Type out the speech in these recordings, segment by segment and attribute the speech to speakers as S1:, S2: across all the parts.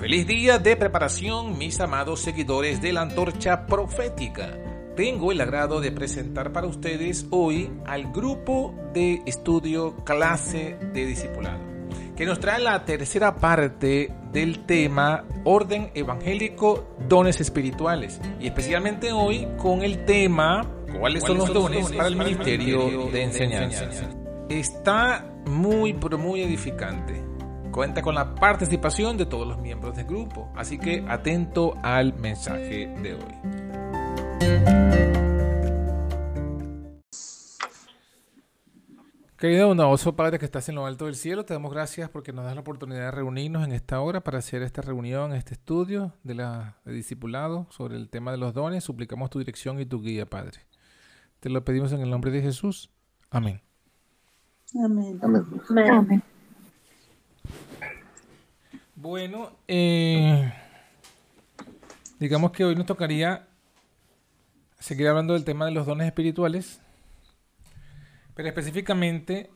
S1: Feliz día de preparación, mis amados seguidores de la antorcha profética. Tengo el agrado de presentar para ustedes hoy al grupo de estudio clase de discipulado, que nos trae la tercera parte del tema orden evangélico, dones espirituales, y especialmente hoy con el tema cuáles son los dones para el ministerio de enseñanza. Está muy, pero muy edificante. Cuenta con la participación de todos los miembros del grupo, así que atento al mensaje de hoy. Querido bondadoso Padre que estás en lo alto del cielo, te damos gracias porque nos das la oportunidad de reunirnos en esta hora para hacer esta reunión, este estudio de la de discipulado sobre el tema de los dones. Suplicamos tu dirección y tu guía, Padre. Te lo pedimos en el nombre de Jesús. Amén.
S2: Amén.
S3: Amén.
S1: Bueno, eh, digamos que hoy nos tocaría seguir hablando del tema de los dones espirituales, pero específicamente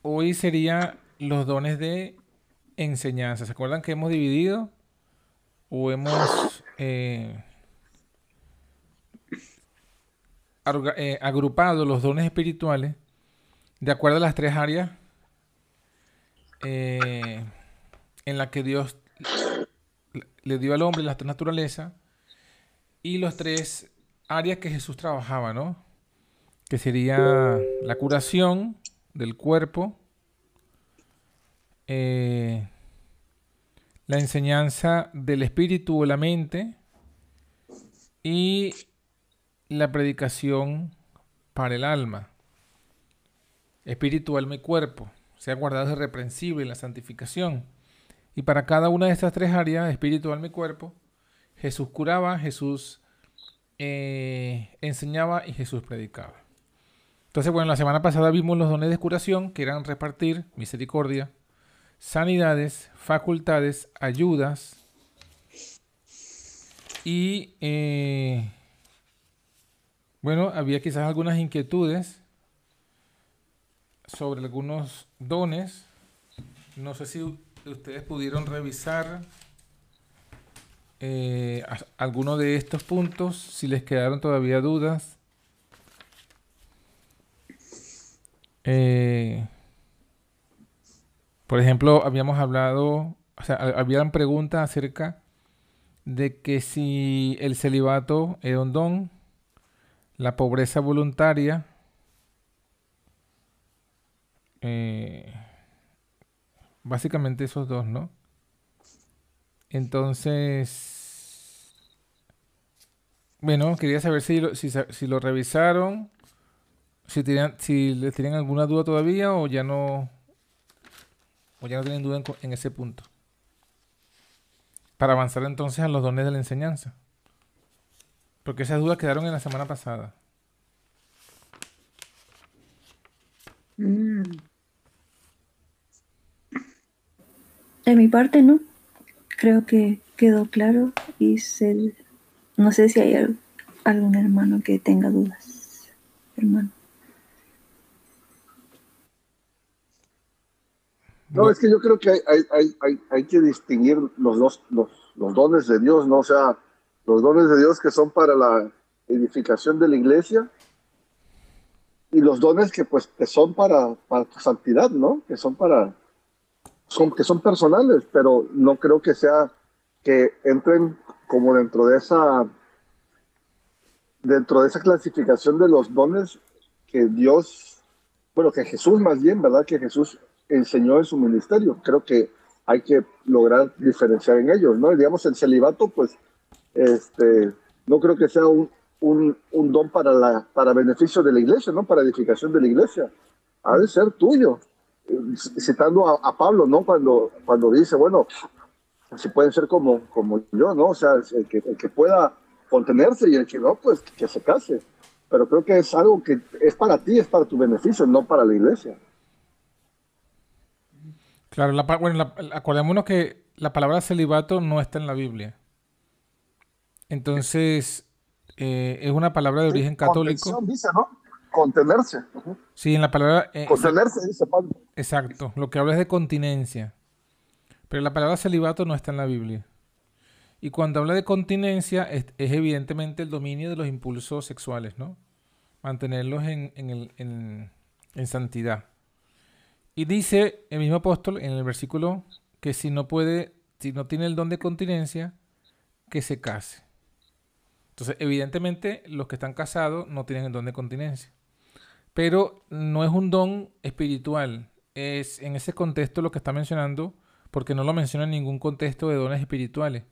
S1: hoy sería los dones de enseñanza. ¿Se acuerdan que hemos dividido o hemos eh, eh, agrupado los dones espirituales de acuerdo a las tres áreas eh, en las que Dios le dio al hombre la naturaleza y los tres áreas que Jesús trabajaba, ¿no? Que sería la curación del cuerpo, eh, la enseñanza del espíritu o la mente y la predicación para el alma, espíritu, alma y cuerpo, sea guardado irreprensible en la santificación. Y para cada una de estas tres áreas, espíritu, alma y cuerpo, Jesús curaba, Jesús eh, enseñaba y Jesús predicaba. Entonces, bueno, la semana pasada vimos los dones de curación, que eran repartir misericordia, sanidades, facultades, ayudas y, eh, bueno, había quizás algunas inquietudes sobre algunos dones. No sé si ustedes pudieron revisar eh, alguno de estos puntos, si les quedaron todavía dudas. Eh, por ejemplo, habíamos hablado, o sea, ha- habían preguntas acerca de que si el celibato era un don, la pobreza voluntaria, eh, básicamente esos dos, ¿no? Entonces, bueno, quería saber si lo, si, lo revisaron, si tenían, si les tienen alguna duda todavía o ya no, o ya no tienen duda en ese punto. Para avanzar entonces a los dones de la enseñanza. Porque esas dudas quedaron en la semana pasada.
S3: Mm. De mi parte, no. Creo que quedó claro y se- no sé si hay al- algún hermano que tenga dudas. Hermano.
S2: No, es que yo creo que hay, hay, hay, hay, hay que distinguir los dos, los, los dones de Dios, ¿no? O sea, los dones de Dios que son para la edificación de la iglesia y los dones que pues que son para, para tu santidad, ¿no? Que son para, son, que son personales, pero no creo que sea, que entren como dentro de esa, dentro de esa clasificación de los dones que Dios, bueno, que Jesús más bien, ¿verdad? Que Jesús enseñó en su ministerio. Creo que hay que lograr diferenciar en ellos, ¿no? Digamos, el celibato, pues, este, no creo que sea un, un, un don para, la, para beneficio de la iglesia, ¿no? Para edificación de la iglesia. Ha de ser tuyo. Citando a, a Pablo, ¿no? Cuando, cuando dice, bueno, si pueden ser como, como yo, ¿no? O sea, el que, el que pueda contenerse y el que no, pues que se case. Pero creo que es algo que es para ti, es para tu beneficio, no para la iglesia.
S1: Claro, la, bueno, la- acordémonos que la palabra celibato no está en la Biblia. Entonces, eh, es una palabra de origen católico.
S2: Dice, ¿no? Contenerse.
S1: Sí, en la palabra... eh,
S2: Contenerse, dice Pablo.
S1: exacto, lo que habla es de continencia. Pero la palabra celibato no está en la Biblia. Y cuando habla de continencia, es, evidentemente el dominio de los impulsos sexuales, ¿no? Mantenerlos en, en santidad. Y dice el mismo apóstol en el versículo que si no puede, si no tiene el don de continencia, que se case. Entonces, evidentemente, los que están casados no tienen el don de continencia. Pero no es un don espiritual. Es en ese contexto lo que está mencionando, porque no lo menciona en ningún contexto de dones espirituales.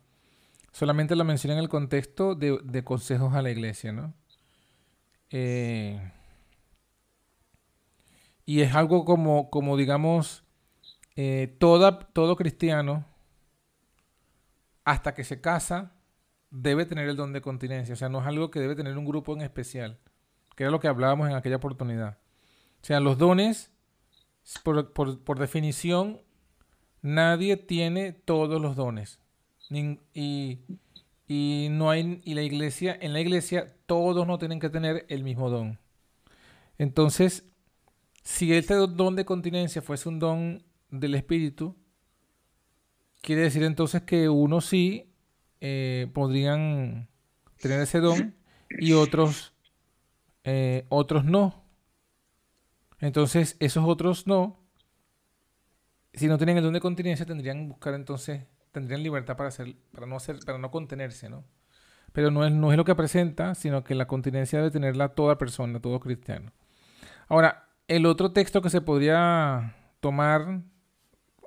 S1: Solamente lo menciona en el contexto de, consejos a la iglesia, ¿no? Eh, y es algo como, como digamos, eh, toda, todo cristiano, hasta que se casa, debe tener el don de continencia. O sea, no es algo que debe tener un grupo en especial, que era lo que hablábamos en aquella oportunidad. O sea, los dones, por, por, definición, nadie tiene todos los dones. y, y no hay, y la iglesia, en la iglesia, todos no tienen que tener el mismo don. Entonces, si este don de continencia fuese un don del espíritu, quiere decir entonces que unos sí eh, podrían tener ese don y otros, eh, otros no. Entonces, esos otros no, si no tienen el don de continencia, tendrían que buscar entonces, tendrían libertad para hacer, para no hacer, para no contenerse, ¿no? Pero no es, no es lo que presenta, sino que la continencia debe tenerla toda persona, todo cristiano. Ahora, el otro texto que se podría tomar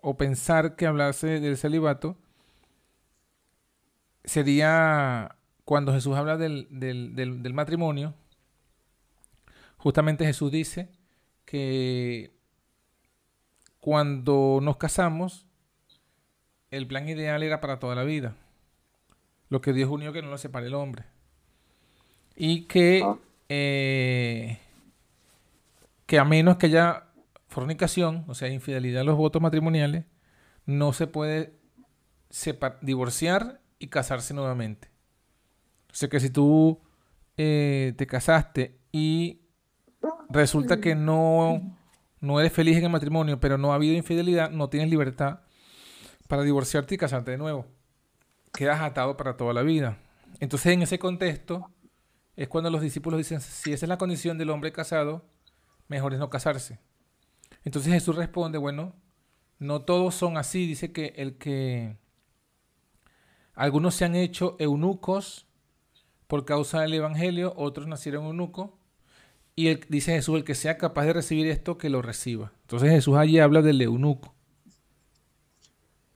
S1: o pensar que hablase del celibato sería cuando Jesús habla del, del, matrimonio. Justamente Jesús dice que cuando nos casamos, el plan ideal era para toda la vida. Lo que Dios unió que no lo separe el hombre. Y que ah. eh, que a menos que haya fornicación, o sea, infidelidad en los votos matrimoniales, no se puede divorciar y casarse nuevamente. O sea que si tú eh, te casaste y resulta que no, no eres feliz en el matrimonio, pero no ha habido infidelidad, no tienes libertad para divorciarte y casarte de nuevo. Quedas atado para toda la vida. Entonces en ese contexto es cuando los discípulos dicen, si esa es la condición del hombre casado, mejor es no casarse. Entonces Jesús responde, bueno, no todos son así. Dice que el que algunos se han hecho eunucos por causa del Evangelio, otros nacieron eunucos. Y él, dice Jesús, el que sea capaz de recibir esto, que lo reciba. Entonces Jesús allí habla del eunuco.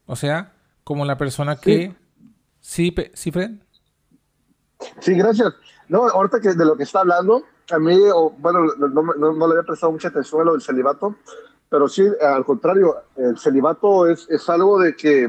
S1: O sea, como la persona que... Sí, sí, Fred.
S2: Sí, gracias. No, ahorita que de lo que está hablando, a mí, bueno, no, le había prestado mucha atención a lo del celibato, pero sí, al contrario, el celibato es, es algo de que,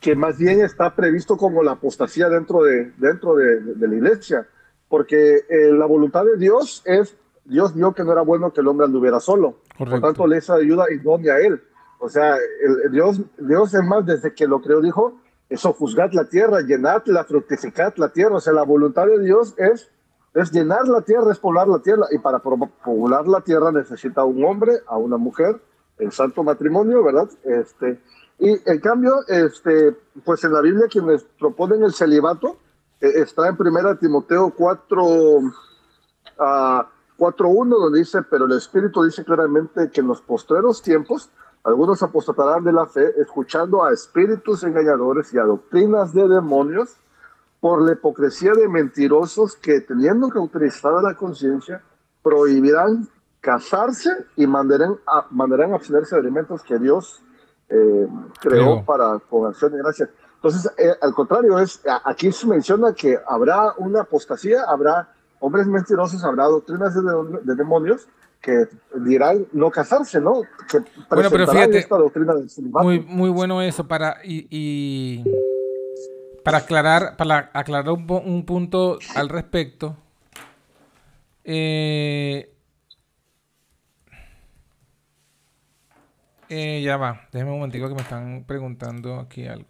S2: que más bien está previsto como la apostasía dentro de, dentro de, de la iglesia, porque eh, la voluntad de Dios es, Dios vio que no era bueno que el hombre anduviera solo, por tanto le hizo ayuda idónea a él. O sea, el, Dios, Dios es más, desde que lo creó, dijo, eso, juzgad la tierra, llenadla, fructificad la tierra. O sea, la voluntad de Dios es es llenar la tierra, es poblar la tierra, y para poblar la tierra necesita un hombre, a una mujer, el santo matrimonio, ¿verdad? Este, y en cambio, este, pues en la Biblia quienes proponen el celibato está en primera Timoteo 4, uh, 4.1, donde dice, pero el Espíritu dice claramente que en los postreros tiempos algunos apostatarán de la fe, escuchando a espíritus engañadores y a doctrinas de demonios, por la hipocresía de mentirosos que teniendo cauterizada la conciencia, prohibirán casarse y mandarán, a, mandarán abstenerse de alimentos que Dios eh, creó para con acción de gracia. Entonces, eh, al contrario, es aquí se menciona que habrá una apostasía, habrá hombres mentirosos, habrá doctrinas de, demonios que dirán no casarse, ¿no? Que
S1: bueno, pero fíjate, esta doctrina del muy, muy bueno eso para y para aclarar, para aclarar un, punto al respecto, eh, eh, ya va, déjeme un momentico que me están preguntando aquí algo.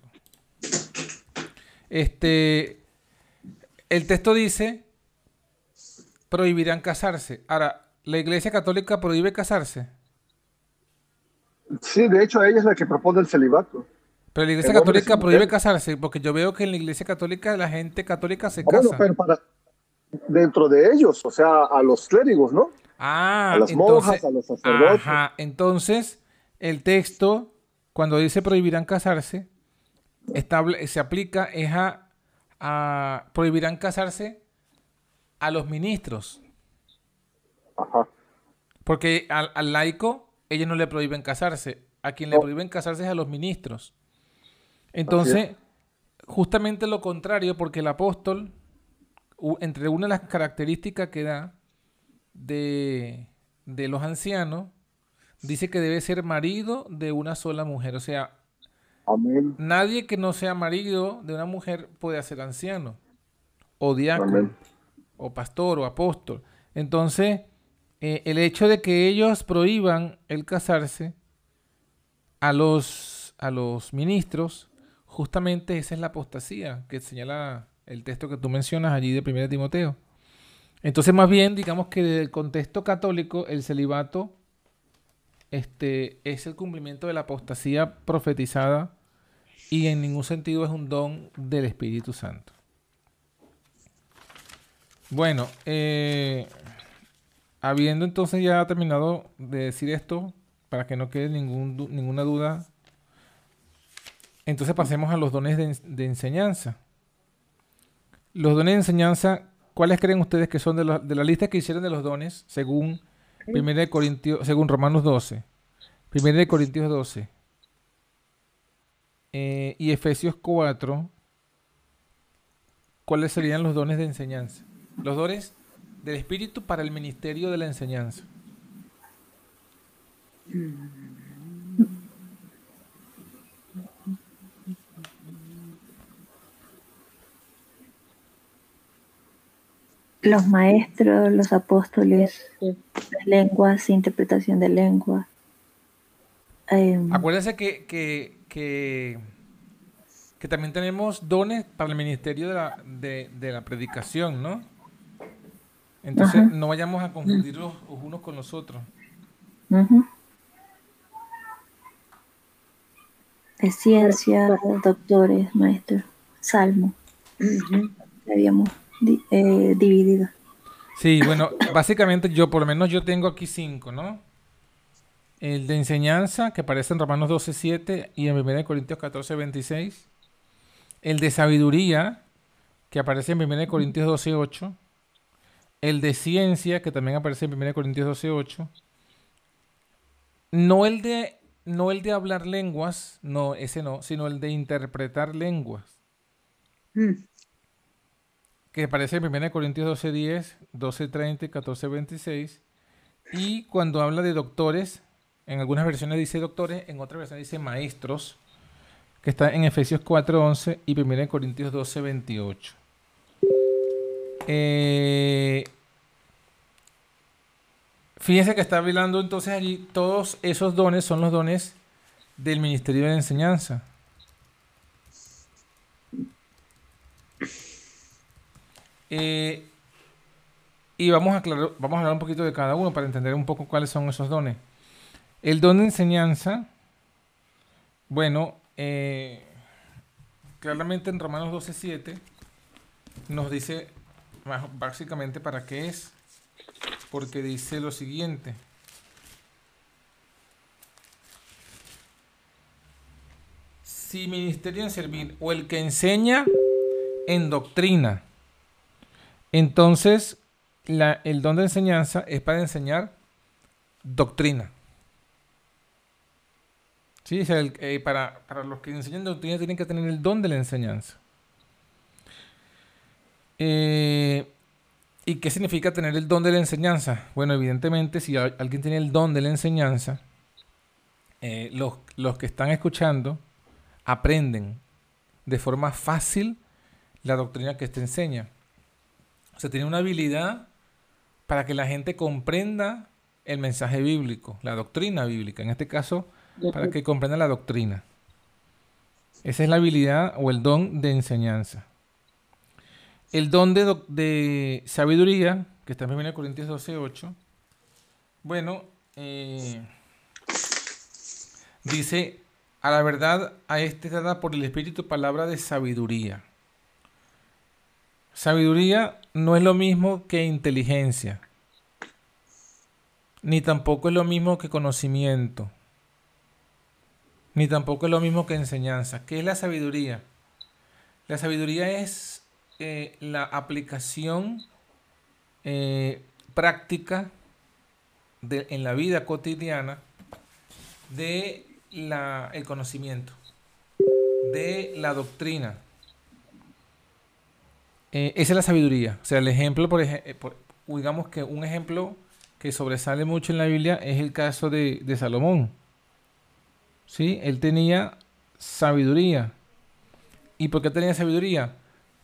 S1: Este, el texto dice, prohibirán casarse. Ahora, ¿la Iglesia Católica prohíbe casarse?
S2: Sí, de hecho ella es la que propone el celibato.
S1: Pero la Iglesia
S2: El
S1: Católica prohíbe casarse, porque yo veo que en la Iglesia Católica la gente católica se
S2: Bueno,
S1: casa.
S2: pero para dentro de ellos, o sea, a los clérigos, ¿no?
S1: Ah,
S2: a las
S1: entonces,
S2: monjas, a los sacerdotes.
S1: ajá, entonces el texto, cuando dice prohibirán casarse, estable- se aplica es a, a- prohibirán casarse a los ministros,
S2: Ajá.
S1: porque al, al laico ellos no le prohíben casarse, a quien le
S2: No.
S1: prohíben casarse es a los ministros. Entonces, justamente lo contrario, porque el apóstol, entre una de las características que da de, de los ancianos, dice que debe ser marido de una sola mujer. O sea,
S2: Amén.
S1: nadie que no sea marido de una mujer puede ser anciano, o diácono,
S2: Amén.
S1: o pastor, o apóstol. Entonces, eh, el hecho de que ellos prohíban el casarse a los, a los ministros, justamente esa es la apostasía que señala el texto que tú mencionas allí de 1 Timoteo. Entonces, más bien, digamos que desde el contexto católico, el celibato este, es el cumplimiento de la apostasía profetizada y en ningún sentido es un don del Espíritu Santo. Bueno, eh, habiendo entonces ya terminado de decir esto, para que no quede ningún, ninguna duda, entonces pasemos a los dones de, en- de enseñanza. Los dones de enseñanza, ¿cuáles creen ustedes que son de, la- de la lista que hicieron de los dones según 1 de según Romanos 12, 1 de Corintios 12 eh, y Efesios 4? ¿Cuáles serían los dones de enseñanza? Los dones del Espíritu para el ministerio de la enseñanza.
S3: Los maestros, los apóstoles, las lenguas, interpretación de lengua.
S1: Acuérdense que, que, que, que también tenemos dones para el ministerio de la, de, de la predicación, ¿no? Entonces
S3: Ajá.
S1: no vayamos a confundirlos unos con los otros.
S3: ujú. De ciencia, doctores, maestros, salmo. que Habíamos eh, dividido.
S1: Sí, bueno, básicamente yo, por lo menos yo tengo aquí cinco, ¿no? El de enseñanza, que aparece en Romanos 12, 7 y en 1 Corintios 14, 26. El de sabiduría, que aparece en 1 Corintios 12, 8. El de ciencia, que también aparece en 1 Corintios 12, 8. No el de, no el de hablar lenguas, no, ese no, sino el de interpretar lenguas que aparece en 1 Corintios 12, 10, 12, 30 y 14, 26. Y cuando habla de doctores, en algunas versiones dice doctores, en otras versiones dice maestros, que está en Efesios 4, 11 y 1 Corintios 12, 28. Eh, fíjense que está hablando entonces allí, todos esos dones son los dones del ministerio de enseñanza. Eh, y vamos a, aclarar, vamos a hablar un poquito de cada uno para entender un poco cuáles son esos dones. El don de enseñanza, bueno, eh, claramente en Romanos 12.7 nos dice básicamente para qué es, porque dice lo siguiente. Si ministerio en servir o el que enseña en doctrina, entonces, el don de enseñanza es para enseñar doctrina. Sí, eh, para, para los que enseñan doctrina tienen que tener el don de la enseñanza. Eh, ¿Y qué significa tener el don de la enseñanza? Bueno, evidentemente, si al- alguien tiene el don de la enseñanza, eh, los, los que están escuchando aprenden de forma fácil la doctrina que éste enseña. O sea, tiene una habilidad para que la gente comprenda el mensaje bíblico, la doctrina bíblica. En este caso, para que comprenda la doctrina. Esa es la habilidad o el don de enseñanza. El don de, sabiduría, que está en 1 Corintios 12, 8. Bueno, eh, Dice, a la verdad, a este dada por el Espíritu palabra de sabiduría. Sabiduría no es lo mismo que inteligencia, ni tampoco es lo mismo que conocimiento, ni tampoco es lo mismo que enseñanza. ¿Qué es la sabiduría? La sabiduría es eh, la aplicación eh, práctica en la vida cotidiana de el conocimiento, de la doctrina. Eh, esa es la sabiduría. O sea, el ejemplo, por, ejemplo, digamos que un ejemplo que sobresale mucho en la Biblia es el caso de, de Salomón. ¿Sí? Él tenía sabiduría. ¿Y por qué tenía sabiduría?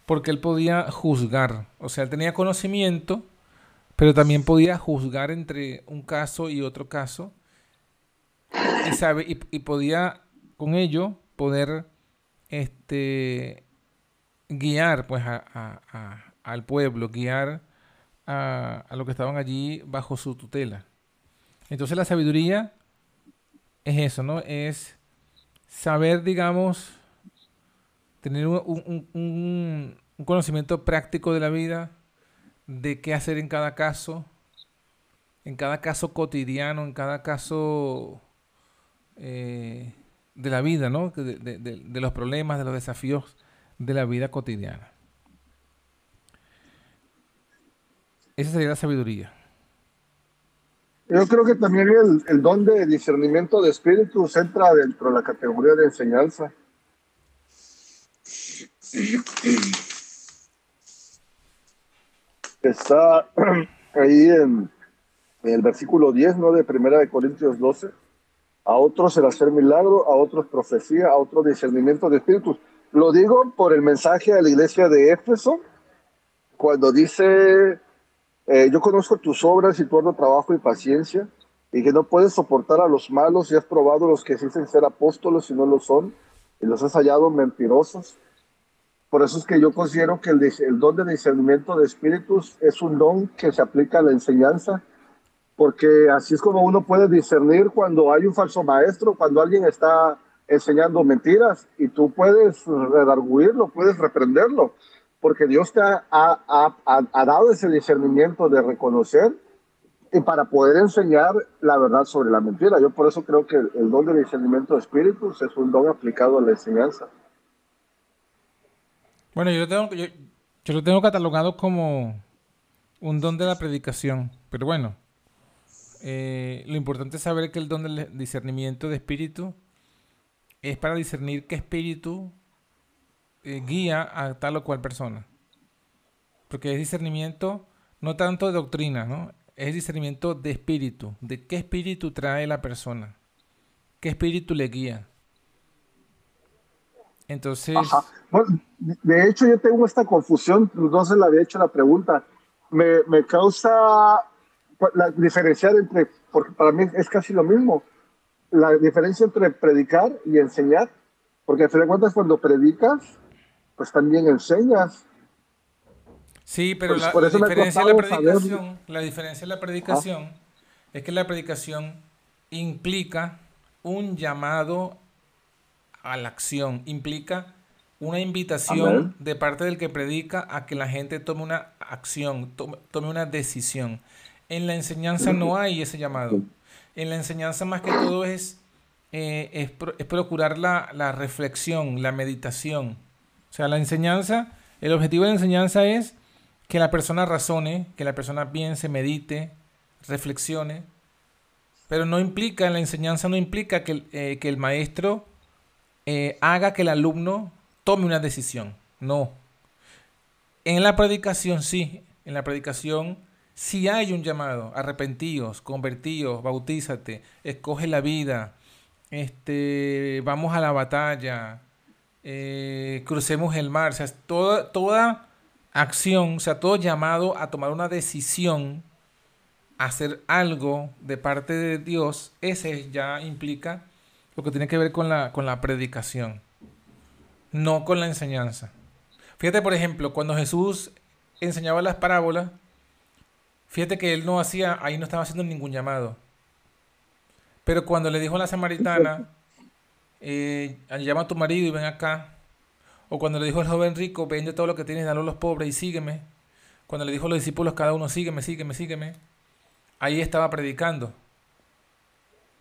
S1: Porque él podía juzgar. O sea, él tenía conocimiento, pero también podía juzgar entre un caso y otro caso. Y, sabe, y, podía con ello poder este, guiar pues, al pueblo, guiar a, a los que estaban allí bajo su tutela. Entonces la sabiduría es eso, ¿no? Es saber, digamos, tener un, un, conocimiento práctico de la vida, de qué hacer en cada caso, en cada caso cotidiano, en cada caso eh, de la vida, ¿no? De, de, los problemas, de los desafíos de la vida cotidiana. Esa sería la sabiduría.
S2: Yo creo que también el, el don de discernimiento de espíritus entra dentro de la categoría de enseñanza. Está ahí en, el versículo 10, ¿no? De Primera de Corintios 12. A otros el hacer milagro, a otros profecía, a otros discernimiento de espíritus. Lo digo por el mensaje a la iglesia de Éfeso, cuando dice eh, yo conozco tus obras y tu arduo trabajo y paciencia, y que no puedes soportar a los malos y has probado los que dicen ser apóstolos y no lo son, y los has hallado mentirosos. Por eso es que yo considero que el, el don de discernimiento de espíritus es un don que se aplica a la enseñanza, porque así es como uno puede discernir cuando hay un falso maestro, cuando alguien está enseñando mentiras, y tú puedes redarguirlo, puedes reprenderlo porque Dios te ha, ha, dado ese discernimiento de reconocer y para poder enseñar la verdad sobre la mentira. Yo por eso creo que el, don de discernimiento de espíritus es un don aplicado a la enseñanza.
S1: Bueno, yo lo tengo, yo, yo lo tengo catalogado como un don de la predicación, pero bueno, eh, lo importante es saber que el don del discernimiento de espíritu es para discernir qué espíritu eh, guía a tal o cual persona. Porque es discernimiento no tanto de doctrina, ¿no? Es discernimiento de espíritu, de qué espíritu trae la persona, qué espíritu le guía. Entonces...
S2: de hecho, yo tengo esta confusión, se la había hecho la pregunta. Me, me causa la diferenciar entre, porque para mí es casi lo mismo, la diferencia entre predicar y enseñar, porque al fin de cuentas cuando predicas, pues también enseñas.
S1: Sí, pero la, diferencia de la predicación, la diferencia de la predicación es que la predicación implica un llamado a la acción, implica una invitación de parte del que predica a que la gente tome una acción, tome, una decisión. En la enseñanza no hay ese llamado. En la enseñanza más que todo es, eh, es, procurar la, la reflexión, la meditación. Sea, la enseñanza, el objetivo de la enseñanza es que la persona razone, que la persona piense, medite, reflexione, pero no implica, la enseñanza no implica que, eh, el maestro eh, haga que el alumno tome una decisión. No. En la predicación sí, en la predicación sí hay un llamado, arrepentíos, convertíos, bautízate, escoge la vida, este, vamos a la batalla, eh, crucemos el mar, o sea, toda, toda acción, o sea, todo llamado a tomar una decisión, hacer algo de parte de Dios, ese ya implica lo que tiene que ver con la, con la predicación, no con la enseñanza. Fíjate, por ejemplo, cuando Jesús enseñaba las parábolas, fíjate que él no hacía, ahí no estaba haciendo ningún llamado. Pero cuando le dijo a la samaritana, eh, llama a tu marido y ven acá. O cuando le dijo al joven rico, vende todo lo que tienes, dalo a los pobres y sígueme. Cuando le dijo a los discípulos, cada uno, sígueme, sígueme, sígueme. Ahí estaba predicando.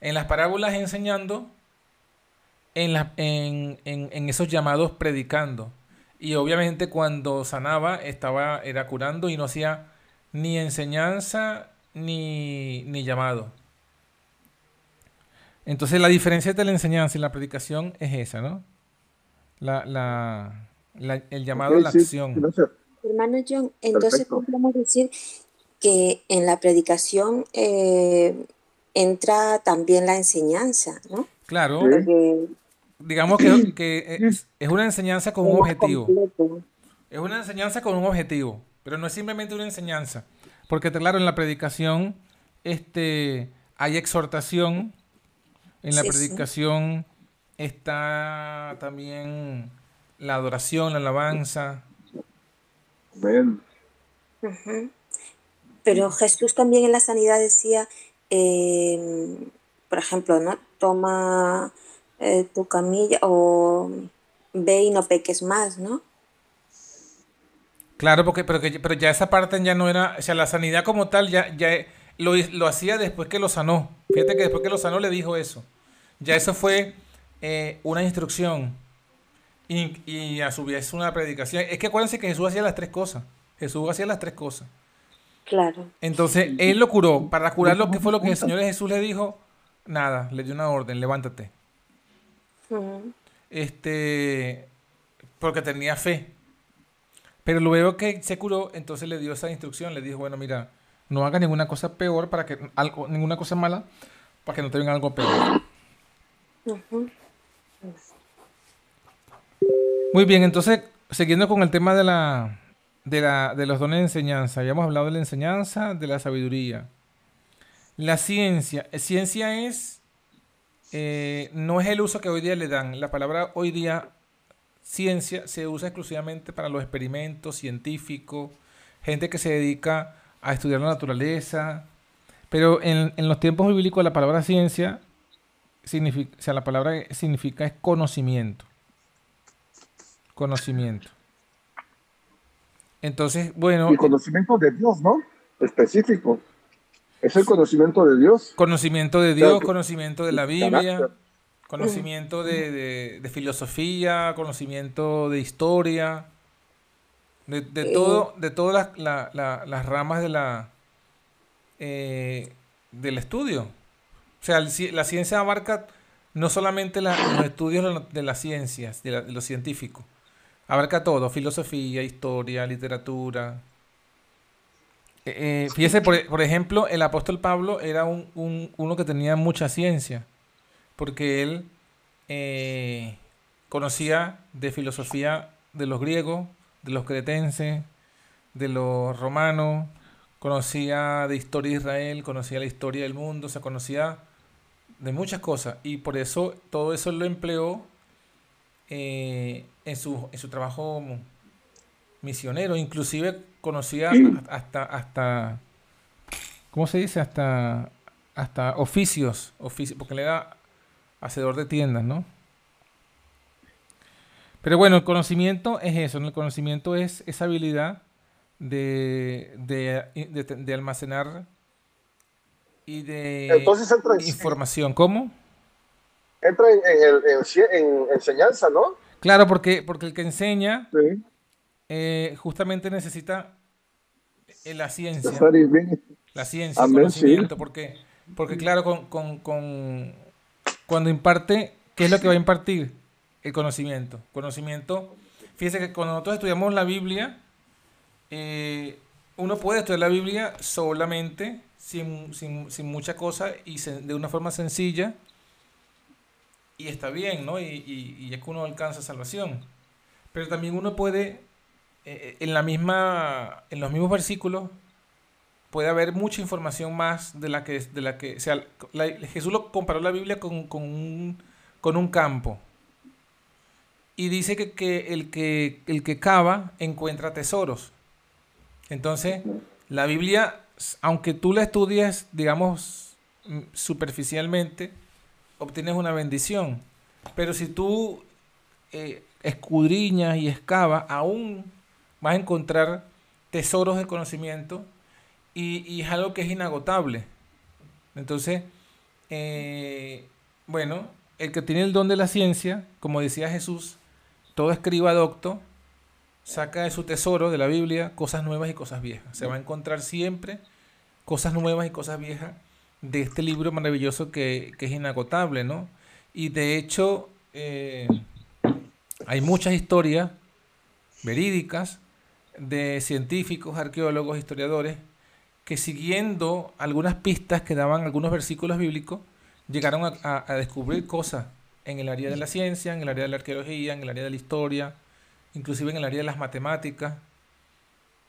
S1: En las parábolas enseñando, en, en, en, esos llamados predicando. Y obviamente cuando sanaba, estaba, era curando y no hacía ni enseñanza ni, ni llamado. Entonces la diferencia entre la enseñanza y la predicación es esa, ¿no? La, la, el llamado a la acción.
S4: Hermano John, entonces podemos decir que en la predicación eh, entra también la enseñanza, ¿no?
S1: Claro. Digamos que, es, una enseñanza con un objetivo. Es una enseñanza con un objetivo, pero no es simplemente una enseñanza. Porque claro, en la predicación este, hay exhortación, en la predicación está también la adoración, la alabanza.
S4: Pero Jesús también en la sanidad decía, eh, por ejemplo, ¿no? Toma eh, tu camilla o ve y no peques más, ¿no?
S1: Claro, porque pero, que, pero ya esa parte ya no era, o sea, la sanidad como tal ya, ya lo, lo hacía después que lo sanó. Fíjate que después que lo sanó le dijo eso. Ya eso fue eh, una instrucción y, y, a su vez una predicación. Es que acuérdense que Jesús hacía las tres cosas. Jesús hacía las tres cosas.
S4: Claro.
S1: Entonces, él lo curó. Para curar lo que fue lo que el Señor Jesús le dijo, nada, le dio una orden, levántate. Este, porque tenía fe. Pero luego que se curó, entonces le dio esa instrucción, le dijo, bueno, mira, no hagas ninguna cosa peor para que algo, ninguna cosa mala para que no te venga algo peor. Muy bien, entonces, siguiendo con el tema de la de, la, de los dones de enseñanza. Ya hemos hablado de la enseñanza, de la sabiduría. La ciencia. Ciencia es, eh, no es el uso que hoy día le dan. La palabra hoy día, ciencia, se usa exclusivamente para los experimentos científicos, gente que se dedica a estudiar la naturaleza. Pero en, en los tiempos bíblicos la palabra ciencia significa, o sea, la palabra significa es conocimiento. Conocimiento. Entonces, bueno.
S2: El conocimiento de Dios, ¿no? Específico. Es el conocimiento de Dios.
S1: Conocimiento de Dios, conocimiento de la Biblia, conocimiento de, filosofía, conocimiento de historia, de, de todo, de todas las, ramas de la eh, del estudio. O sea, la ciencia abarca no solamente los estudios de las ciencias, de, de los científicos, Abarca todo, filosofía, historia, literatura. Eh, eh, fíjese, por, ejemplo, el apóstol Pablo era un, uno que tenía mucha ciencia, porque él eh, conocía de filosofía de los griegos, de los cretenses, de los romanos, conocía de historia de Israel, conocía la historia del mundo, se conocía de muchas cosas, y por eso todo eso lo empleó eh, en, su, en su trabajo misionero. Inclusive conocía hasta, hasta, ¿cómo se dice? Hasta, hasta oficios, oficios, porque él era hacedor de tiendas, ¿no? Pero bueno, el conocimiento es eso, El conocimiento es esa habilidad de, de, almacenar y de información. ¿Cómo?
S2: entra en, enseñanza, ¿no?
S1: Claro, porque, porque el que enseña eh, justamente necesita la ciencia. La ciencia, el conocimiento. Porque, porque claro, con, cuando imparte, ¿qué es lo que va a impartir? El conocimiento. Conocimiento. Fíjese que cuando nosotros estudiamos la Biblia, eh, uno puede estudiar la Biblia solamente, sin, sin, sin mucha cosa y de una forma sencilla y está bien, ¿no? Y, y, es que uno alcanza salvación. Pero también uno puede, eh, eh, en, la misma, en los mismos versículos, puede haber mucha información más de la que, de la que sea, Jesús lo comparó la Biblia con, con, un, con un campo. Y dice que, que, el que el que cava encuentra tesoros. Entonces, la Biblia, aunque tú la estudies, digamos, mm, superficialmente, obtienes una bendición. Pero si tú eh, escudriñas y excavas, aún vas a encontrar tesoros de conocimiento y, es algo que es inagotable. Entonces, eh, bueno, el que tiene el don de la ciencia, como decía Jesús, todo escriba docto, saca de su tesoro de la Biblia cosas nuevas y cosas viejas. Se va a encontrar siempre cosas nuevas y cosas viejas de este libro maravilloso que, es inagotable, ¿no? Y de hecho, eh, hay muchas historias verídicas de científicos, arqueólogos, historiadores, que siguiendo algunas pistas que daban algunos versículos bíblicos, llegaron a, descubrir cosas en el área de la ciencia, en el área de la arqueología, en el área de la historia, inclusive en el área de las matemáticas.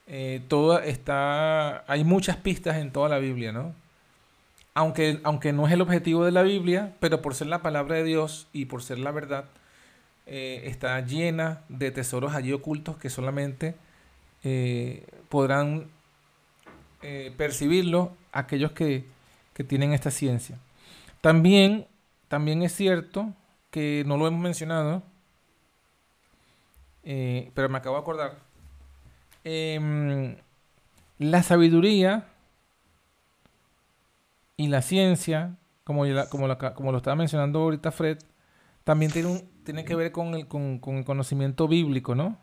S1: Eh, está, hay muchas pistas en toda la Biblia, ¿no? Aunque, aunque no es el objetivo de la Biblia, pero por ser la palabra de Dios y por ser la verdad, eh, está llena de tesoros allí ocultos que solamente eh, podrán percibirlo aquellos que, tienen esta ciencia. También, también es cierto que no lo hemos mencionado, eh, pero me acabo de acordar. Em, la sabiduría y la ciencia, como, como, lo estaba mencionando ahorita Fred, también tiene, un, tiene que ver con el, con el conocimiento bíblico, ¿no?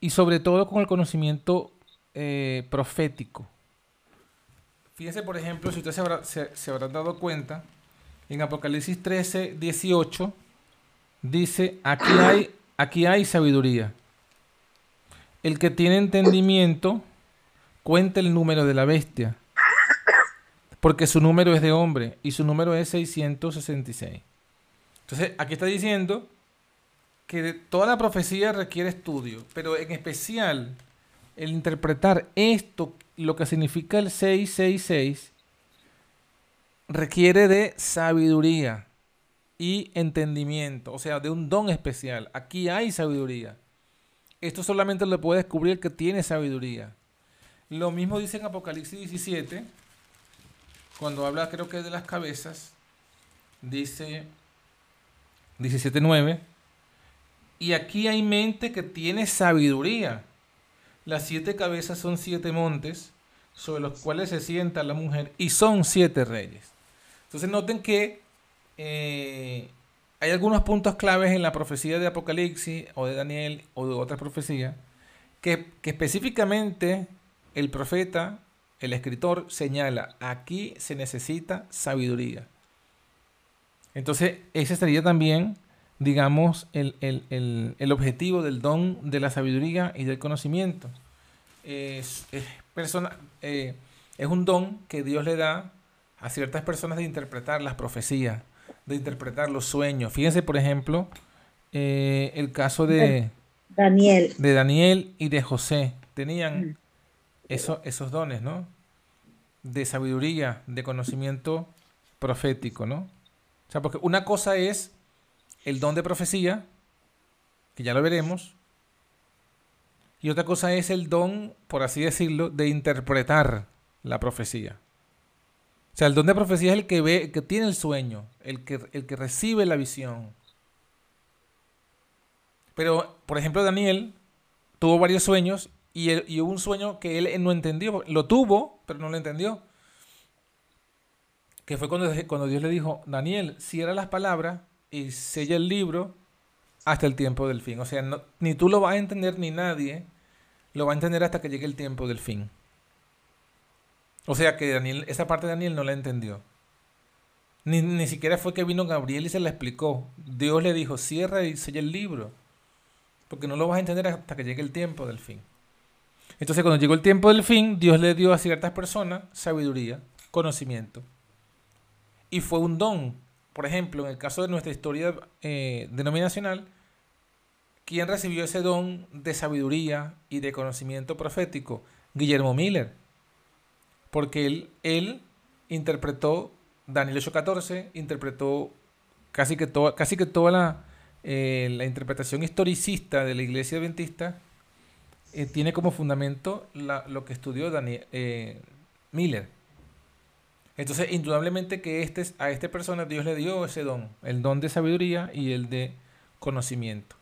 S1: Y sobre todo con el conocimiento eh, profético. Fíjense, por ejemplo, si ustedes se, habrán dado cuenta, en Apocalipsis 13, 18, dice, aquí hay, aquí hay sabiduría. El que tiene entendimiento, cuenta el número de la bestia, porque su número es de hombre y su número es 666. Entonces, aquí está diciendo que toda la profecía requiere estudio, pero en especial el interpretar esto, lo que significa el 666, requiere de sabiduría y entendimiento, o sea, de un don especial. Aquí hay sabiduría. Esto solamente lo puede descubrir que tiene sabiduría. Lo mismo dice en Apocalipsis 17, cuando habla creo que de las cabezas, dice 17.9, y aquí hay mente que tiene sabiduría las siete cabezas son siete montes sobre los cuales se sienta la mujer y son siete reyes. Entonces noten que eh, hay algunos puntos claves en la profecía de Apocalipsis o de Daniel o de otras profecías que, específicamente el profeta, el escritor señala, aquí se necesita sabiduría. Entonces ese sería también digamos, el, objetivo del don de la sabiduría y del conocimiento. Es, persona, eh, es un don que Dios le da a ciertas personas de interpretar las profecías, de interpretar los sueños. Fíjense, por ejemplo, eh, el caso de
S5: Daniel.
S1: de Daniel y de José. Tenían esos dones, ¿no? De sabiduría, de conocimiento profético, ¿no? O sea, porque una cosa es el don de profecía, que ya lo veremos, y otra cosa es el don, por así decirlo, de interpretar la profecía. O sea, el don de profecía es el que ve, que tiene el sueño, el que, el que recibe la visión. Pero, por ejemplo, Daniel tuvo varios sueños y, y, hubo un sueño que él no entendió. Lo tuvo, pero no lo entendió. Que fue cuando, cuando Dios le dijo, Daniel, cierra las palabras y sella el libro hasta el tiempo del fin. O sea, ni tú lo vas a entender ni nadie lo va a entender hasta que llegue el tiempo del fin. O sea que Daniel, esa parte de Daniel no la entendió. Ni, ni siquiera fue que vino Gabriel y se la explicó. Dios le dijo, cierra y sella el libro. Porque no lo vas a entender hasta que llegue el tiempo del fin. Entonces cuando llegó el tiempo del fin, Dios le dio a ciertas personas sabiduría, conocimiento. Y fue un don por ejemplo, en el caso de nuestra historia eh, denominacional, ¿quién recibió ese don de sabiduría y de conocimiento profético? Guillermo Miller. Porque él, él interpretó Daniel 8:14, interpretó casi que, toda, casi que toda la, eh, la interpretación historicista de la iglesia adventista, eh, tiene como fundamento lo que estudió Daniel, Miller. Entonces, indudablemente que este, a esta persona Dios le dio ese don, el don de sabiduría y el de conocimiento.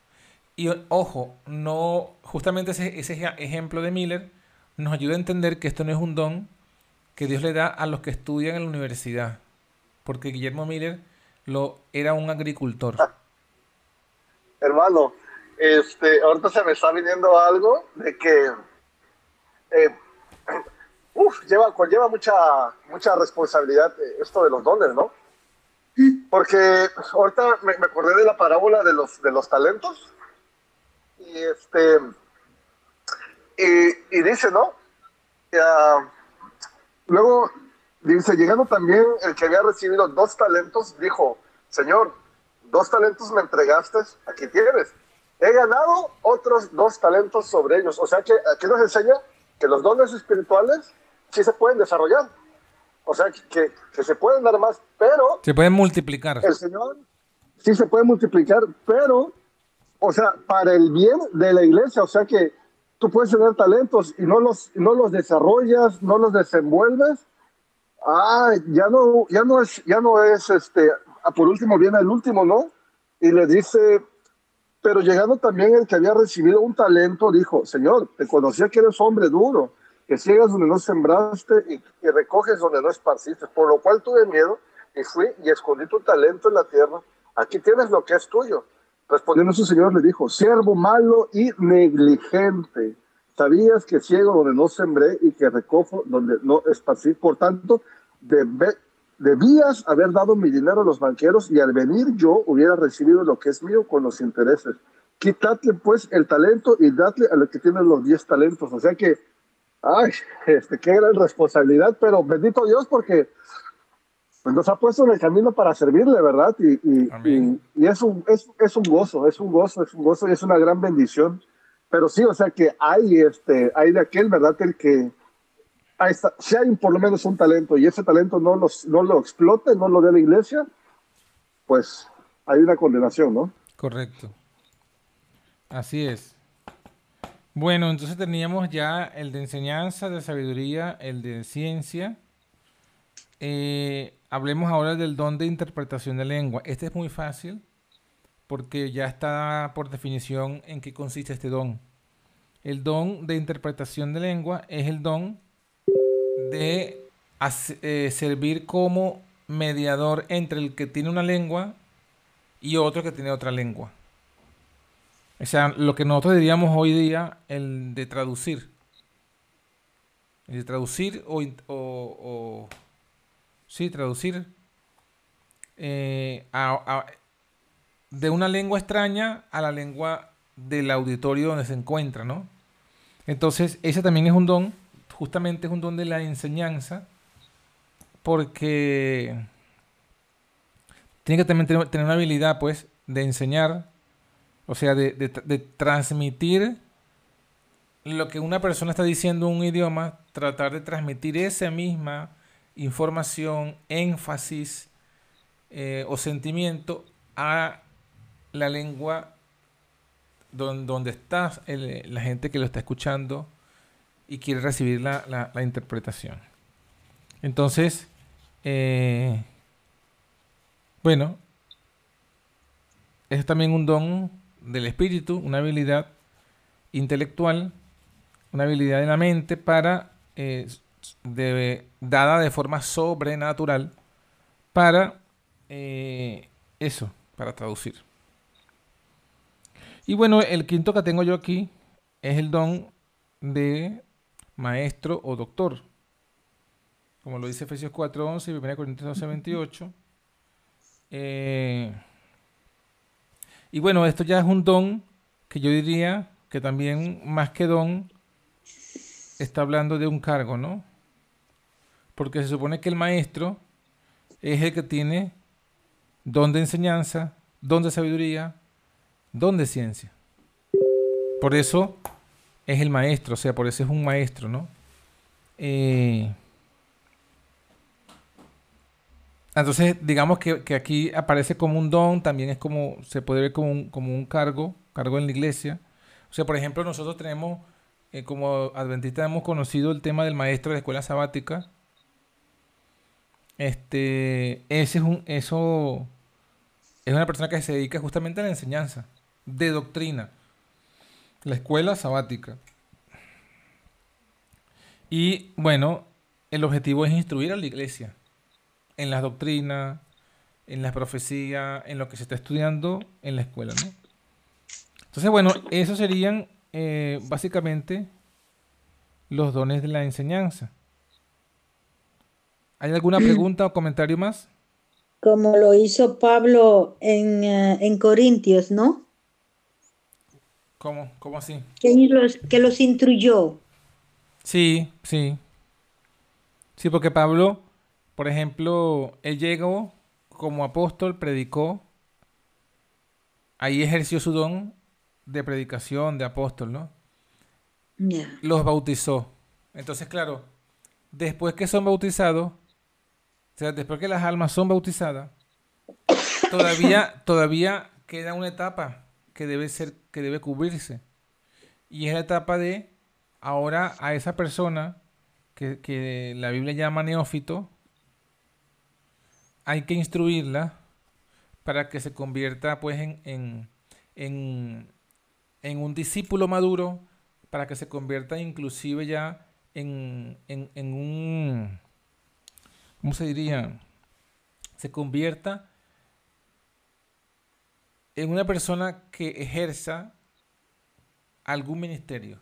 S1: Y ojo, no, justamente ese, ese ejemplo de Miller nos ayuda a entender que esto no es un don que Dios le da a los que estudian en la universidad, porque Guillermo Miller lo, era un agricultor.
S2: Hermano, este, ahorita se me está viniendo algo de que eh, uf, lleva, conlleva mucha, mucha responsabilidad eh, esto de los dones, ¿no? Porque ahorita me, acordé de la parábola de los, de los talentos y este y, dice, ¿no? Luego dice, llegando también el que había recibido dos talentos, dijo, Señor, dos talentos me entregaste, aquí tienes. He ganado otros dos talentos sobre ellos. O sea que aquí nos enseña que los dones espirituales sí se pueden desarrollar. O sea, que, que se pueden dar más, pero...
S1: Se pueden multiplicar.
S2: El Señor sí se puede multiplicar, pero, o sea, para el bien de la iglesia, o sea que tú puedes tener talentos y no los, no los desarrollas, no los desenvuelves. Ah, ya no, ya no es, ya no es este, ah, por último viene el último, ¿no? Y le dice, pero llegando también el que había recibido un talento, dijo, Señor, te conocía que eres hombre duro que ciegas donde no sembraste y, recoges donde no esparciste, por lo cual tuve miedo y fui y escondí tu talento en la tierra. Aquí tienes lo que es tuyo. Respondiendo su señor le dijo, siervo malo y negligente. Sabías que ciego donde no sembré y que recojo donde no esparcí. Por tanto, debías haber dado mi dinero a los banqueros y al venir yo hubiera recibido lo que es mío con los intereses. Quítate pues el talento y dadle a los que tienen los diez talentos. O sea que ay, este, qué gran responsabilidad, pero bendito Dios porque pues, nos ha puesto en el camino para servirle, ¿verdad? Y, y, y, es, un, es, es, un gozo, es un gozo, es un gozo y es una gran bendición. Pero sí, o sea que hay, este, hay de aquel, ¿verdad? El que si hay por lo menos un talento y ese talento no, los, no lo explote, no lo dé la iglesia, pues hay una condenación, ¿no?
S1: Correcto. Así es. Bueno, entonces teníamos ya el de enseñanza, de sabiduría, el de ciencia. Eh, hablemos ahora del don de interpretación de lengua. Este es muy fácil porque ya está por definición en qué consiste este don. El don de interpretación de lengua es el don de eh, servir como mediador entre el que tiene una lengua y otro que tiene otra lengua. O sea, lo que nosotros diríamos hoy día, el de traducir. El de traducir o, o, sí, traducir eh, de una lengua extraña a la lengua del auditorio donde se encuentra, ¿no? Entonces, ese también es un don, justamente es un don de la enseñanza, porque tiene que también tener una habilidad, pues, de enseñar o sea, de, transmitir lo que una persona está diciendo en un idioma, tratar de transmitir esa misma información, énfasis eh, o sentimiento a la lengua donde, está la gente que lo está escuchando y quiere recibir la, interpretación. Entonces, eh, bueno, es también un don del espíritu, una habilidad intelectual, una habilidad de la mente para eh, dada de forma sobrenatural para eh, eso, para traducir. Y bueno, el quinto que tengo yo aquí es el don de maestro o doctor. Como lo dice Efesios 4.11 y 1 Corintios 12.28. Eh, y bueno, esto ya es un don que yo diría que también más que don está hablando de un cargo, ¿no? Porque se supone que el maestro es el que tiene don de enseñanza, don de sabiduría, don de ciencia. Por eso es el maestro, o sea, por eso es un maestro, ¿no? Eh, Entonces, digamos que, aquí aparece como un don, también es como, se puede ver como un, cargo, cargo en la iglesia. O sea, por ejemplo, nosotros tenemos, eh, como adventistas hemos conocido el tema del maestro de la escuela sabática, este, ese es un, eso es una persona que se dedica justamente a la enseñanza de doctrina, la escuela sabática. Y bueno, el objetivo es instruir a la iglesia en las doctrinas, en la profecía, en lo que se está estudiando en la escuela, ¿no? Entonces, bueno, esos serían eh, básicamente los dones de la enseñanza. ¿Hay alguna pregunta o comentario más?
S5: Como lo hizo Pablo en, eh, en Corintios, ¿no?
S1: ¿Cómo? ¿Cómo así?
S5: Que los, que los instruyó.
S1: Sí, sí. Sí, porque Pablo, por ejemplo, él llegó como apóstol, predicó, ahí ejerció su don de predicación, de apóstol, ¿no? Los bautizó. Entonces, claro, después que son bautizados, o sea, después que las almas son bautizadas, todavía, todavía queda una etapa que debe ser, que debe cubrirse. Y es la etapa de ahora a esa persona que, que la Biblia llama neófito, hay que instruirla para que se convierta pues en, en, en, en un discípulo maduro, para que se convierta inclusive ya en, en, en un ¿cómo se diría? Se convierta en una persona que ejerza algún ministerio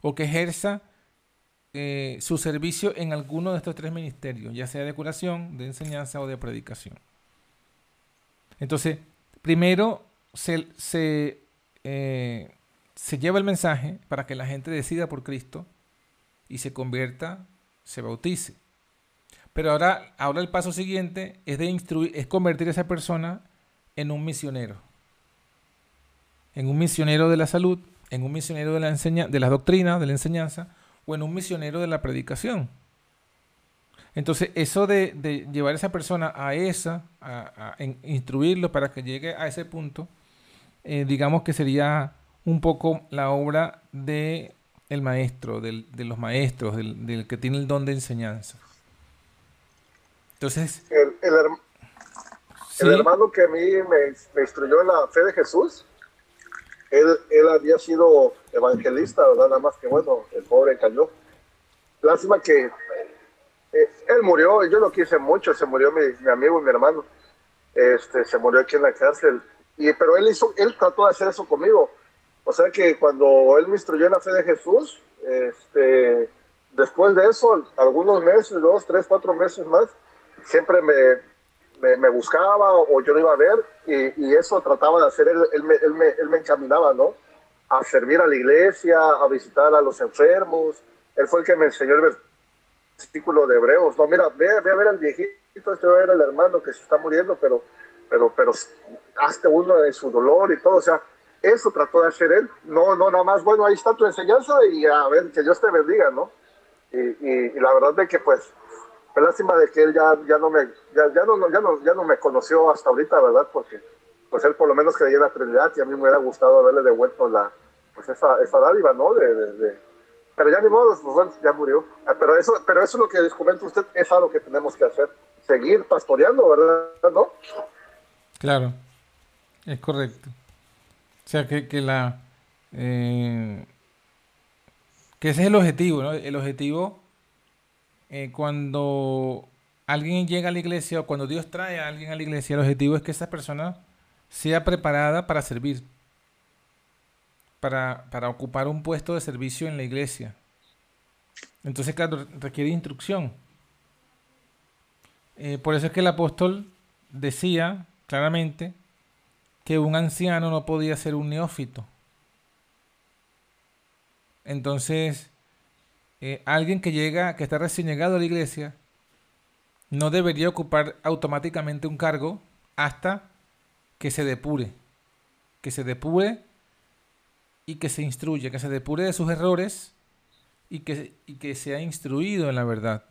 S1: o que ejerza eh, su servicio en alguno de estos tres ministerios, ya sea de curación, de enseñanza o de predicación. Entonces, primero se, se, eh, se lleva el mensaje para que la gente decida por Cristo y se convierta, se bautice. Pero ahora, ahora el paso siguiente es de instruir, es convertir a esa persona en un misionero. En un misionero de la salud, en un misionero de la enseña, de la doctrina, de la enseñanza, o en un misionero de la predicación. Entonces, eso de, llevar a esa persona a esa, a, instruirlo para que llegue a ese punto, eh, digamos que sería un poco la obra de el maestro, de los maestros, del que tiene el don de enseñanza. Entonces...
S2: El, el, hermano que a mí me, instruyó en la fe de Jesús, él, él había sido evangelista, ¿verdad? Nada más que bueno, el pobre cayó. Lástima que eh, él murió, yo lo quise mucho, se murió mi, mi, amigo y mi hermano. Este, se murió aquí en la cárcel. Y, pero él, hizo, él trató de hacer eso conmigo. O sea que cuando él me instruyó en la fe de Jesús, este, después de eso, algunos meses, dos, tres, cuatro meses más, siempre me, me, buscaba o yo lo iba a ver y, y eso trataba de hacer, él, él, me, él, me, él, me, encaminaba, ¿no? A servir a la iglesia, a visitar a los enfermos. Él fue el que me enseñó el versículo de Hebreos. No, mira, ve, a ver al viejito, este era el hermano que se está muriendo, pero, pero, pero hazte uno de su dolor y todo. O sea, eso trató de hacer él. No, no, nada más, bueno, ahí está tu enseñanza y a ver, que Dios te bendiga, ¿no? Y, y, y la verdad de que pues pero lástima de que él ya, ya, no me, ya, ya, no, ya, no, ya no me conoció hasta ahorita, ¿verdad? Porque pues él por lo menos creía en la Trinidad y a mí me hubiera gustado haberle devuelto la, pues esa, esa dádiva, ¿no? De, de, pero ya ni modo, pues ya murió. Ah, pero eso, pero eso es lo que comenta usted, es algo que tenemos que hacer. Seguir pastoreando, ¿verdad? ¿No?
S1: Claro, es correcto. O sea, que, que la... Eh, que ese es el objetivo, ¿no? El objetivo eh, cuando alguien llega a la iglesia o cuando Dios trae a alguien a la iglesia, el objetivo es que esa persona sea preparada para servir, para, ocupar un puesto de servicio en la iglesia. Entonces, claro, requiere instrucción. Eh, por eso es que el apóstol decía claramente que un anciano no podía ser un neófito. Entonces, eh, alguien que llega, que está recién llegado a la iglesia, no debería ocupar automáticamente un cargo hasta que se depure. Que se depure y que se instruya, que se depure de sus errores y que, y que sea instruido en la verdad.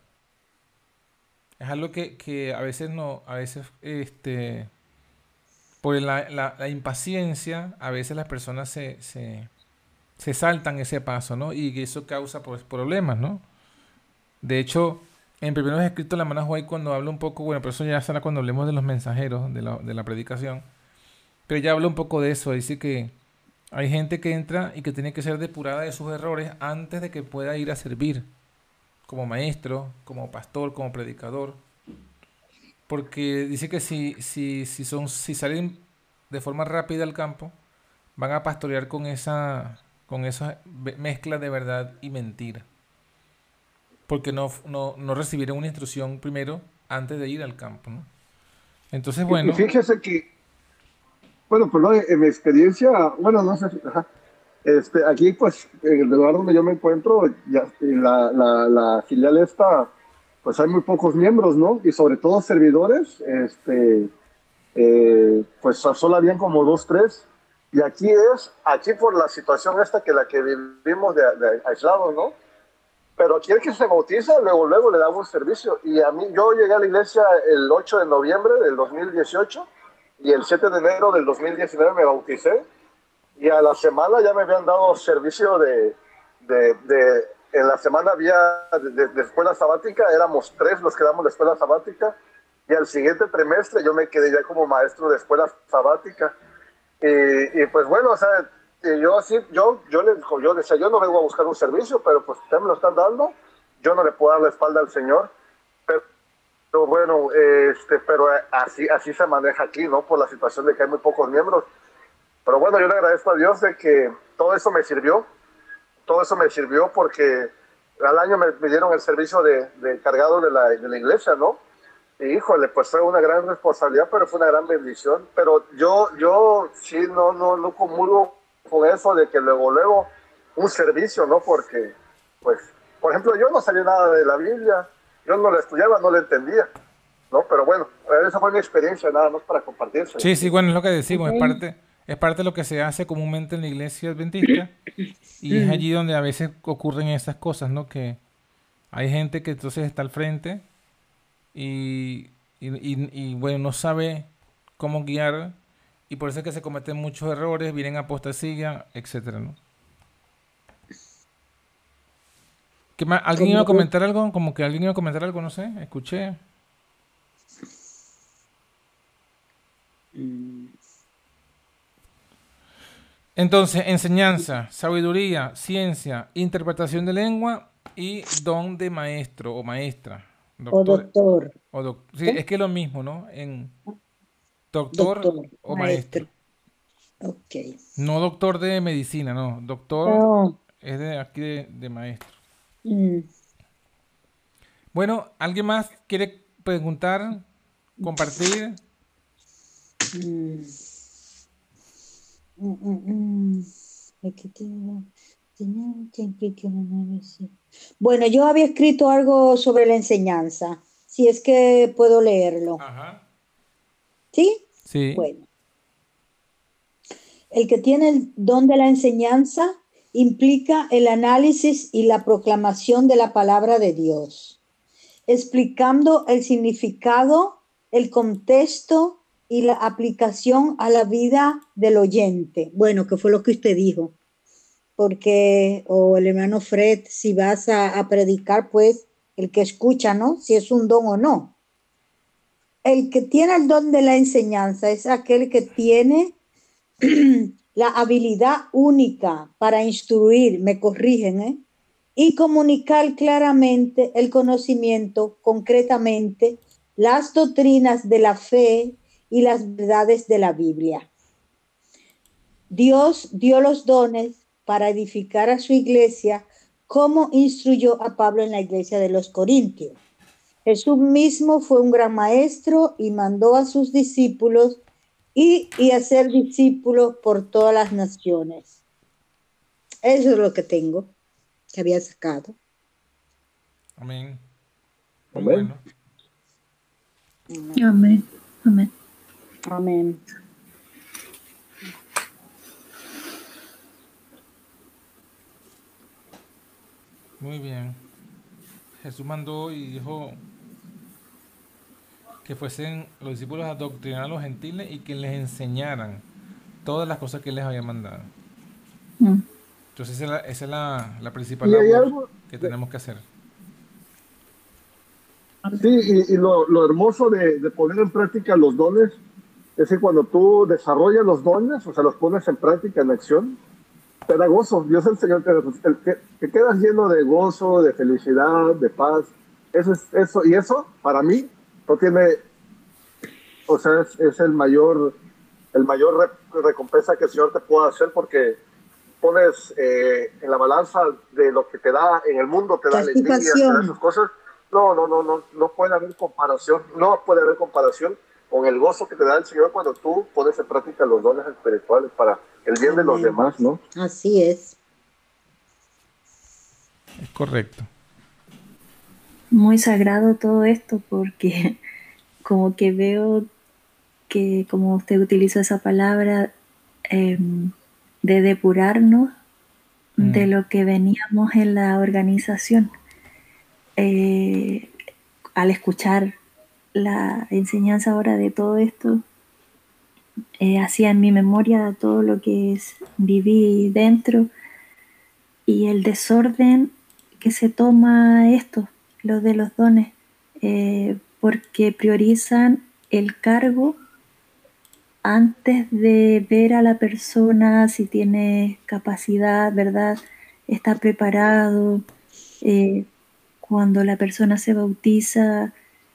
S1: Es algo que, a veces no, a veces este, por la, la, impaciencia, a veces las personas se, se saltan ese paso, ¿no? Y eso causa pues, problemas, ¿no? De hecho, en primeros escritos la hermana White cuando habla un poco, bueno, pero eso ya será cuando hablemos de los mensajeros, de la, de la predicación, pero ya habla un poco de eso, dice que hay gente que entra y que tiene que ser depurada de sus errores antes de que pueda ir a servir como maestro, como pastor, como predicador. Porque dice que si, si, si, son, si salen de forma rápida al campo, van a pastorear con esa, con esa mezcla de verdad y mentira. Porque no, no, no recibieron una instrucción primero antes de ir al campo. ¿no? Entonces, bueno.
S2: fíjese que bueno, pues en mi experiencia, bueno, no sé, Este, aquí pues en el lugar donde yo me encuentro, ya, la, la, la, filial esta, pues hay muy pocos miembros, ¿no? Y sobre todo servidores, este, eh, pues solo habían como dos, tres. Y aquí es, aquí por la situación esta que la que vivimos de, de aislado, ¿no? Pero aquí el que se bautiza, luego, luego le damos servicio. Y a mí, yo llegué a la iglesia el 8 de noviembre del 2018 y el 7 de enero del 2019 me bauticé y a la semana ya me habían dado servicio de, de, de en la semana había de, escuela sabática, éramos tres los que damos la escuela sabática y al siguiente trimestre yo me quedé ya como maestro de escuela sabática y, y pues bueno, o sea, yo así, yo, yo, les, yo decía, yo no vengo a buscar un servicio, pero pues ustedes me lo están dando, yo no le puedo dar la espalda al Señor pero bueno, este, pero así, así se maneja aquí, ¿no? Por la situación de que hay muy pocos miembros. Pero bueno, yo le agradezco a Dios de que todo eso me sirvió. Todo eso me sirvió porque al año me, dieron el servicio de, de cargado de la, de la, iglesia, ¿no? Y híjole, pues fue una gran responsabilidad, pero fue una gran bendición. Pero yo, yo sí no, no, no comulgo con eso de que luego, luego, un servicio, ¿no? Porque, pues, por ejemplo, yo no sabía nada de la Biblia yo no la estudiaba, no la entendía, ¿no? Pero bueno, esa fue mi experiencia, nada más para compartir.
S1: Sí, sí, bueno, es lo que decimos, es parte, es parte de lo que se hace comúnmente en la iglesia adventista y es allí donde a veces ocurren esas cosas, ¿no? Que hay gente que entonces está al frente y, y, bueno, no sabe cómo guiar y por eso es que se cometen muchos errores, vienen apostasía, etcétera, ¿no? ¿Alguien iba a comentar algo? Como que alguien iba a comentar algo, no sé, escuché. Entonces, enseñanza, sabiduría, ciencia, interpretación de lengua y don de maestro o maestra.
S5: O doctor.
S1: sí, es que es lo mismo, ¿no? En doctor, o maestro.
S5: Ok.
S1: No doctor de medicina, no. Doctor es de aquí de maestro. Mm. Bueno, ¿alguien más quiere preguntar, compartir?
S5: Bueno, yo había escrito algo sobre la enseñanza, si es que puedo leerlo.
S1: Ajá.
S5: ¿Sí?
S1: Sí.
S5: Bueno. El que tiene el don de la enseñanza implica el análisis y la proclamación de la palabra de Dios, explicando el significado, el contexto y la aplicación a la vida del oyente. Bueno, que fue lo que usted dijo, porque, o el hermano Fred, si vas a, predicar, pues el que escucha, ¿no? Si es un don o no. El que tiene el don de la enseñanza es aquel que tiene la habilidad única para instruir, me corrigen, ¿eh? y comunicar claramente el conocimiento, concretamente, las doctrinas de la fe y las verdades de la Biblia. Dios dio los dones para edificar a su iglesia como instruyó a Pablo en la iglesia de los Corintios. Jesús mismo fue un gran maestro y mandó a sus discípulos y, y hacer discípulos por todas las naciones. Eso es lo que tengo, que había sacado.
S1: Amén.
S2: Amén.
S3: Amén. Amén.
S5: Amén.
S1: Muy bien. Jesús mandó y dijo, que fuesen los discípulos a doctrinar a los gentiles y que les enseñaran todas las cosas que les había mandado. Mm. Entonces esa es la, esa es la, la principal labor que tenemos que hacer.
S2: Sí, y, lo, lo, hermoso de, de, poner en práctica los dones es que cuando tú desarrollas los dones, o sea, los pones en práctica, en acción, te da gozo. Dios el Señor te, te, quedas lleno de gozo, de felicidad, de paz. Eso es eso, y eso para mí no tiene, o sea, es, es el mayor, el mayor recompensa que el Señor te pueda hacer porque pones eh, en la balanza de lo que te da en el mundo, te da alegría, te da sus cosas. No, no, no, no, no puede haber comparación, no puede haber comparación con el gozo que te da el Señor cuando tú pones en práctica los dones espirituales para el bien de los demás, ¿no?
S5: Así es.
S1: Es correcto.
S3: Muy sagrado todo esto porque como que veo que como usted utilizó esa palabra, eh, de depurarnos de mm. lo que veníamos en la organización. Eh, al escuchar la enseñanza ahora de todo esto, eh, hacía en mi memoria todo lo que es, viví dentro y el desorden que se toma esto, lo de los dones, eh, porque priorizan el cargo antes de ver a la persona si tiene capacidad, ¿verdad? Está preparado. Eh, cuando la persona se bautiza,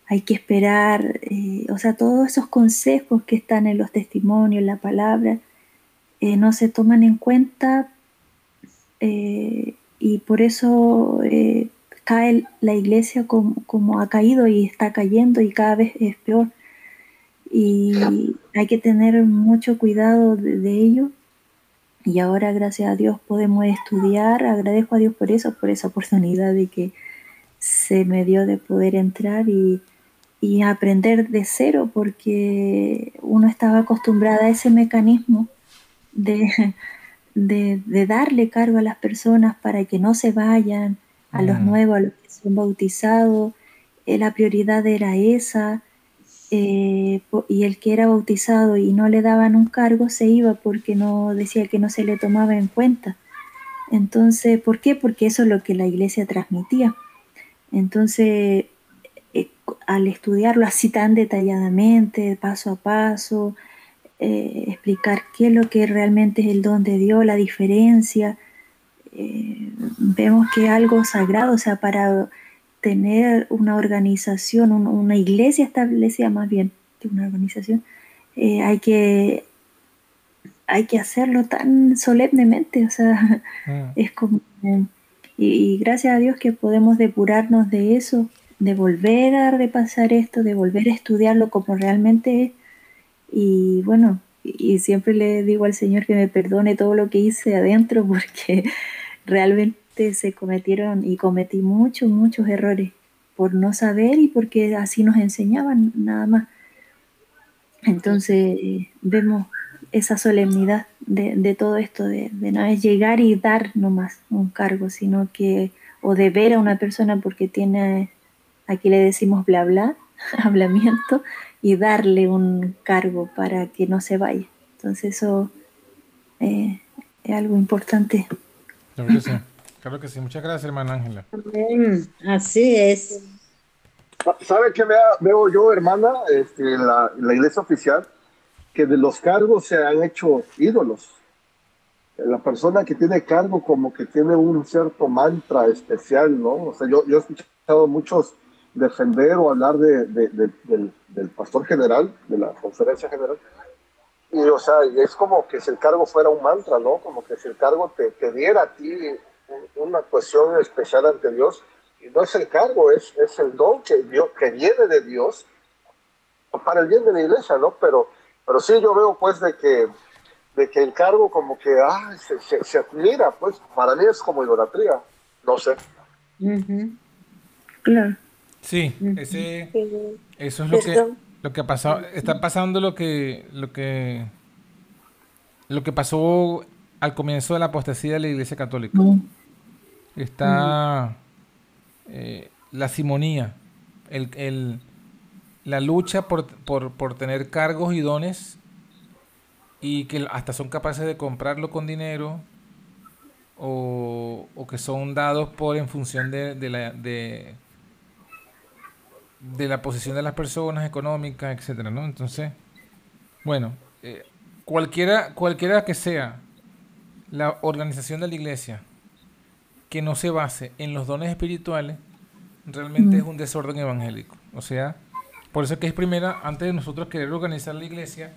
S3: hay que esperar. Eh, o sea, todos esos consejos que están en los testimonios, en la palabra, eh, no se toman en cuenta y por eso cae la iglesia como ha caído y está cayendo y cada vez es peor y hay que tener mucho cuidado de, ello. Y ahora, gracias a Dios, podemos estudiar. Agradezco a Dios por eso, por esa oportunidad de que se me dio de poder entrar y, y aprender de cero, porque uno estaba acostumbrada a ese mecanismo de, de, de, darle cargo a las personas para que no se vayan, a los mm. nuevos, a los que son bautizados. Eh, la prioridad era esa eh, y el que era bautizado y no le daban un cargo se iba porque no decía que no se le tomaba en cuenta. Entonces, ¿por qué? Porque eso es lo que la iglesia transmitía. Entonces, eh, al estudiarlo así tan detalladamente, paso a paso, eh, explicar qué es lo que realmente es el don de Dios, la diferencia, vemos que algo sagrado, o sea, para tener una organización, una iglesia establecida más bien que una organización, eh, hay que hay que hacerlo tan solemnemente, o sea, mm. es como y, gracias a Dios que podemos depurarnos de eso, de volver a repasar esto, de volver a estudiarlo como realmente es. Y bueno, y siempre le digo al Señor que me perdone todo lo que hice adentro porque realmente se cometieron y cometí muchos, muchos errores por no saber y porque así nos enseñaban nada más. Entonces vemos esa solemnidad de, todo esto, de, no es llegar y dar nomás un cargo, sino que, o de ver a una persona porque tiene, aquí le decimos bla bla, hablamiento, y darle un cargo para que no se vaya. Entonces eso eh, es algo importante.
S1: Claro que sí. Muchas gracias, hermana Ángela.
S5: Así es.
S2: ¿Sabe qué veo yo, hermana, este, la, la iglesia oficial? Que de los cargos se han hecho ídolos. La persona que tiene cargo como que tiene un cierto mantra especial, ¿no? O sea, yo, yo he escuchado muchos defender o hablar de, del, del, pastor general, de la conferencia general. Y, o sea, es como que si el cargo fuera un mantra, ¿no? Como que si el cargo te, te diera a ti una cuestión especial ante Dios. Y no es el cargo, es, es el don que, Dios, que viene de Dios para el bien de la iglesia, ¿no? Pero, pero sí yo veo pues de que, de que el cargo como que ah, se, se, admira, pues para mí es como idolatría, no sé.
S3: Claro.
S1: Sí, ese, eso es lo que, lo que ha pasado, está pasando lo que, lo que, lo que pasó al comienzo de la apostasía de la Iglesia Católica. Está eh, la simonía, el, la lucha por, tener cargos y dones y que hasta son capaces de comprarlo con dinero o, que son dados por en función de, de, la, de, de la posición de las personas económicas, etcétera, ¿no? Entonces, bueno, eh, cualquiera, cualquiera que sea la organización de la iglesia que no se base en los dones espirituales, realmente es un desorden evangélico. O sea, por eso es que es primera, antes de nosotros querer organizar la iglesia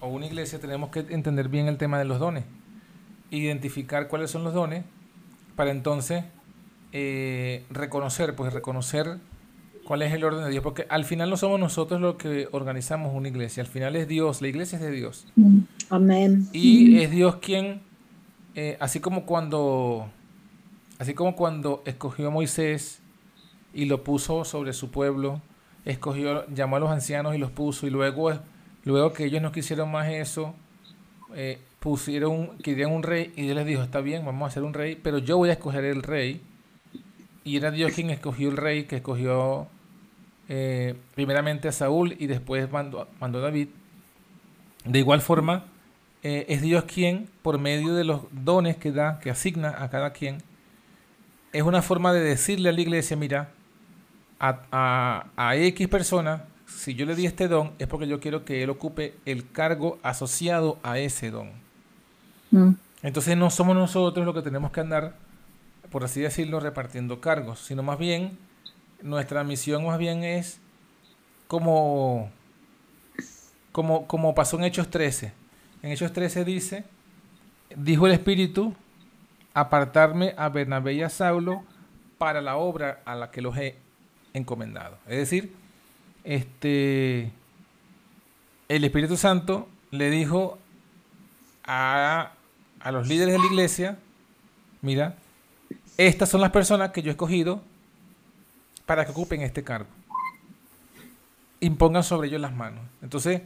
S1: o una iglesia, tenemos que entender bien el tema de los dones, identificar cuáles son los dones, para entonces eh, reconocer, pues reconocer cuál es el orden de Dios, porque al final no somos nosotros los que organizamos una iglesia, al final es Dios, la iglesia es de Dios.
S5: Amén.
S1: Y es Dios quien, eh, así como cuando, así como cuando escogió a Moisés y lo puso sobre su pueblo, escogió, llamó a los ancianos y los puso, y luego, luego que ellos no quisieron más eso, eh, pusieron, querían un rey, y Dios les dijo, está bien, vamos a hacer un rey, pero yo voy a escoger el rey y era Dios quien escogió el rey, que escogió eh, primeramente a Saúl y después mandó, mandó, a David. De igual forma, eh, es Dios quien, por medio de los dones que da, que asigna a cada quien, es una forma de decirle a la iglesia, mira, a, a, X persona, si yo le di este don, es porque yo quiero que él ocupe el cargo asociado a ese don. Mm. Entonces no somos nosotros los que tenemos que andar por así decirlo, repartiendo cargos, sino más bien nuestra misión más bien es como, como, como pasó en Hechos 13. En Hechos 13 dice, dijo el Espíritu, apartarme a Bernabé y a Saulo para la obra a la que los he encomendado. Es decir, este, el Espíritu Santo le dijo a, a los líderes de la iglesia, mira, estas son las personas que yo he escogido para que ocupen este cargo. Impongan sobre ellos las manos. Entonces,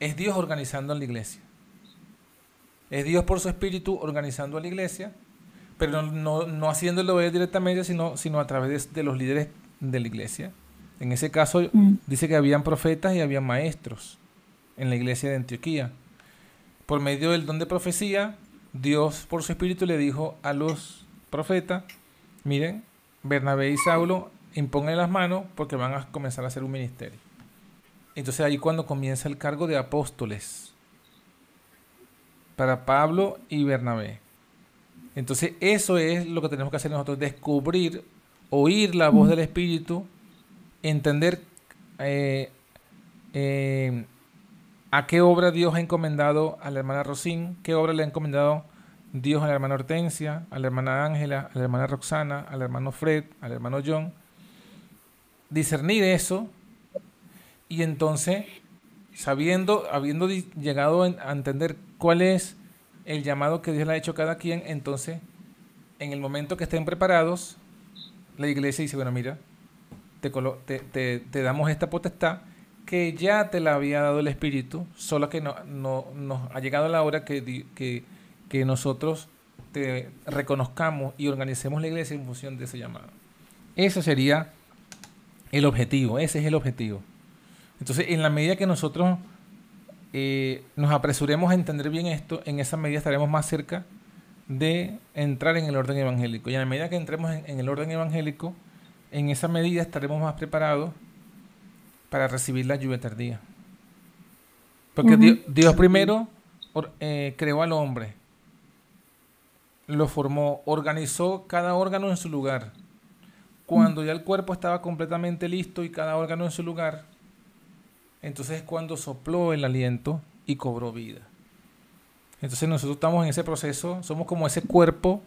S1: es Dios organizando en la iglesia. Es Dios por su espíritu organizando a la iglesia, pero no, haciéndolo directamente, sino, sino a través de, los líderes de la iglesia. En ese caso, mm. dice que habían profetas y había maestros en la iglesia de Antioquía. Por medio del don de profecía, Dios por su espíritu le dijo a los profeta, miren, Bernabé y Saulo impongan las manos porque van a comenzar a hacer un ministerio. Entonces ahí cuando comienza el cargo de apóstoles para Pablo y Bernabé. Entonces eso es lo que tenemos que hacer nosotros, descubrir, oír la voz del Espíritu, entender eh, eh, a qué obra Dios ha encomendado a la hermana Rosín, qué obra le ha encomendado Dios a la hermana Hortensia, a la hermana Ángela, a la hermana Roxana, al hermano Fred, al hermano John. Discernir eso y entonces, sabiendo, habiendo llegado a entender cuál es el llamado que Dios le ha hecho a cada quien, entonces, en el momento que estén preparados, la iglesia dice, bueno, mira, te, te, damos esta potestad que ya te la había dado el Espíritu, solo que no, no, nos ha llegado la hora que que nosotros te reconozcamos y organicemos la iglesia en función de ese llamado. Eso sería el objetivo, ese es el objetivo. Entonces, en la medida que nosotros eh, nos apresuremos a entender bien esto, en esa medida estaremos más cerca de entrar en el orden evangélico. Y en la medida que entremos en, el orden evangélico, en esa medida estaremos más preparados para recibir la lluvia tardía. Porque Dios, primero eh, creó al hombre lo formó, organizó cada órgano en su lugar. Cuando ya el cuerpo estaba completamente listo y cada órgano en su lugar, entonces es cuando sopló el aliento y cobró vida. Entonces nosotros estamos en ese proceso, somos como ese cuerpo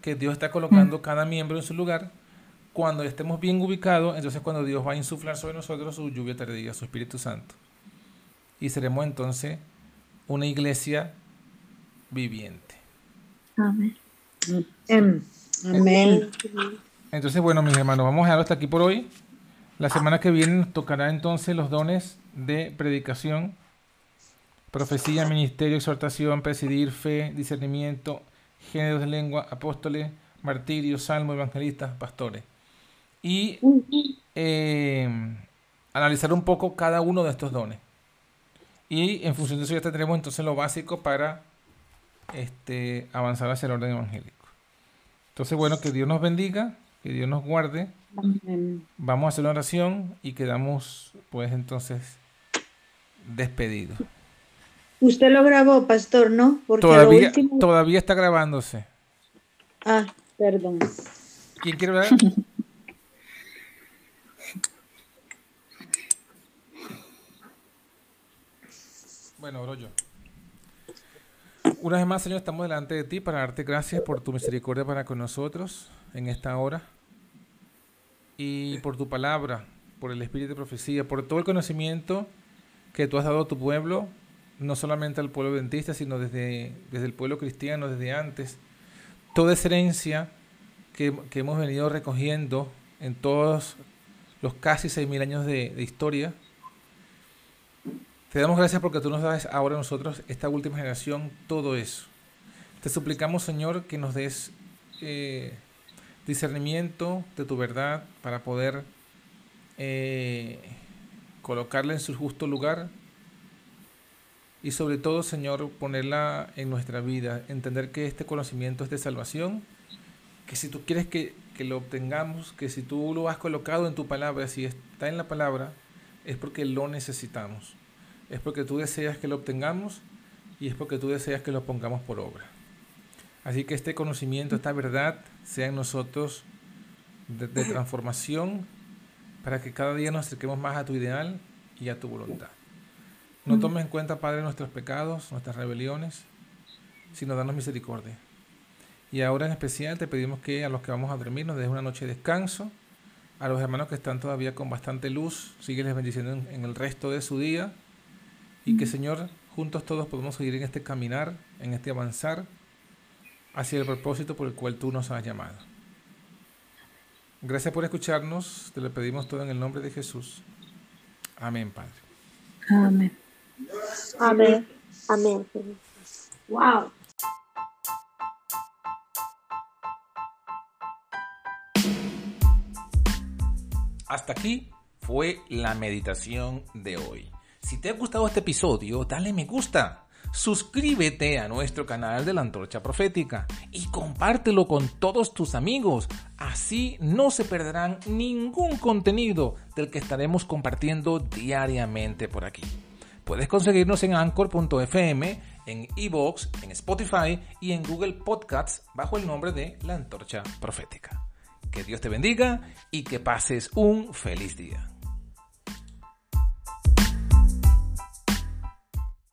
S1: que Dios está colocando mm. cada miembro en su lugar. Cuando estemos bien ubicados, entonces cuando Dios va a insuflar sobre nosotros su lluvia tardía, su Espíritu Santo. Y seremos entonces una iglesia viviente.
S3: Amén.
S5: Em, amén.
S1: Entonces, bueno, mis hermanos, vamos a dejarlo hasta aquí por hoy. La semana que viene nos tocará entonces los dones de predicación, profecía, ministerio, exhortación, presidir, fe, discernimiento, géneros de lengua, apóstoles, martirio, salmo, evangelistas, pastores. Y eh, analizar un poco cada uno de estos dones. Y en función de eso ya tendremos entonces lo básico para este, avanzar hacia el orden evangélico. Entonces, bueno, que Dios nos bendiga Que Dios nos guarde. Vamos a hacer una oración y quedamos, pues entonces, despedidos.
S5: Usted lo grabó, pastor, ¿no?
S1: Porque todavía, todavía está grabándose.
S5: Ah, perdón.
S1: ¿Quién quiere ver? bueno, oro yo. Una vez más, Señor, estamos delante de ti para darte gracias por tu misericordia para con nosotros en esta hora y por tu palabra, por el espíritu de profecía, por todo el conocimiento que tú has dado a tu pueblo, no solamente al pueblo dentista, sino desde, desde el pueblo cristiano, desde antes. Toda esa herencia que, hemos venido recogiendo en todos los casi 6.000 años de historia, te damos gracias porque tú nos das ahora a nosotros, esta última generación, todo eso. Te suplicamos, Señor, que nos des eh, discernimiento de tu verdad para poder eh, colocarla en su justo lugar y sobre todo, Señor, ponerla en nuestra vida, entender que este conocimiento es de salvación, que si tú quieres que, que lo obtengamos, que si tú lo has colocado en tu palabra, si está en la palabra, es porque lo necesitamos es porque tú deseas que lo obtengamos y es porque tú deseas que lo pongamos por obra. Así que este conocimiento, esta verdad, sea en nosotros de, transformación para que cada día nos acerquemos más a tu ideal y a tu voluntad. No tomes en cuenta, Padre, nuestros pecados, nuestras rebeliones, sino danos misericordia. Y ahora en especial te pedimos que a los que vamos a dormir nos des una noche de descanso. A los hermanos que están todavía con bastante luz, sígueles bendiciendo en el resto de su día y que Señor, juntos todos podemos seguir en este caminar, en este avanzar hacia el propósito por el cual tú nos has llamado. Gracias por escucharnos, te lo pedimos todo en el nombre de Jesús. Amén, Padre.
S3: Amén.
S4: Amén. Amén.
S5: Wow.
S1: Hasta aquí fue la meditación de hoy. Si te ha gustado este episodio, dale me gusta. Suscríbete a nuestro canal de la Antorcha Profética y compártelo con todos tus amigos. Así no se perderán ningún contenido del que estaremos compartiendo diariamente por aquí. Puedes conseguirnos en anchor.fm, en evox, en Spotify y en Google Podcasts bajo el nombre de La Antorcha Profética. Que Dios te bendiga y que pases un feliz día.